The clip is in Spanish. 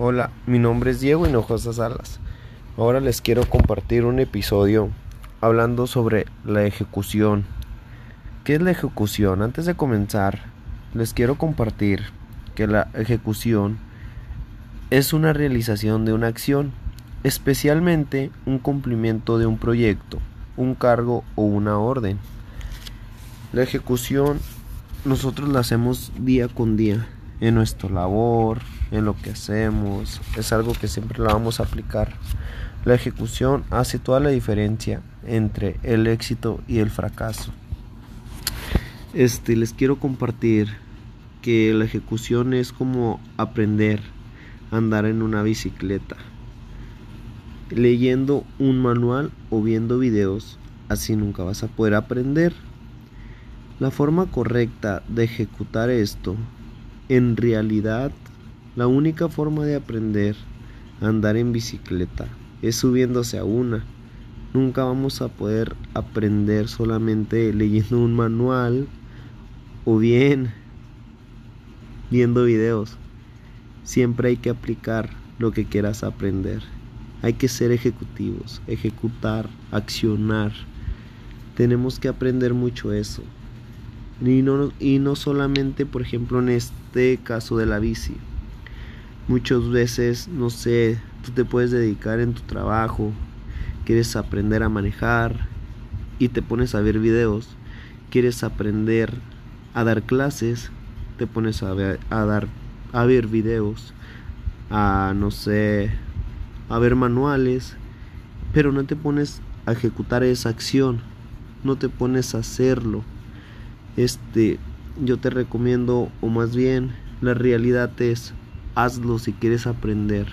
Hola, mi nombre es Diego Hinojosa Salas. Ahora les quiero compartir un episodio hablando sobre la ejecución. ¿Qué es la ejecución? Antes de comenzar, les quiero compartir que la ejecución es una realización de una acción, especialmente un cumplimiento de un proyecto, un cargo o una orden. La ejecución nosotros la hacemos día con día en nuestra labor, en lo que hacemos, es algo que siempre la vamos a aplicar. La ejecución hace toda la diferencia entre el éxito y el fracaso. Este, les quiero compartir que la ejecución es como aprender a andar en una bicicleta. Leyendo un manual o viendo videos, así nunca vas a poder aprender. La forma correcta de ejecutar esto, en realidad, la única forma de aprender a andar en bicicleta es subiéndose a una. Nunca vamos a poder aprender solamente leyendo un manual o bien viendo videos. Siempre hay que aplicar lo que quieras aprender. Hay que ser ejecutivos, ejecutar, accionar. Tenemos que aprender mucho eso. Y no, y no solamente, por ejemplo, en este caso de la bici. Muchas veces, no sé, tú te puedes dedicar en tu trabajo, quieres aprender a manejar y te pones a ver videos, quieres aprender a dar clases, te pones a ver, a dar a ver videos, a no sé, a ver manuales, pero no te pones a ejecutar esa acción, no te pones a hacerlo. Este yo te recomiendo o más bien la realidad es hazlo si quieres aprender